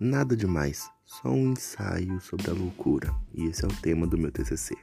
Nada demais, só um ensaio sobre a loucura, e esse é o tema do meu TCC.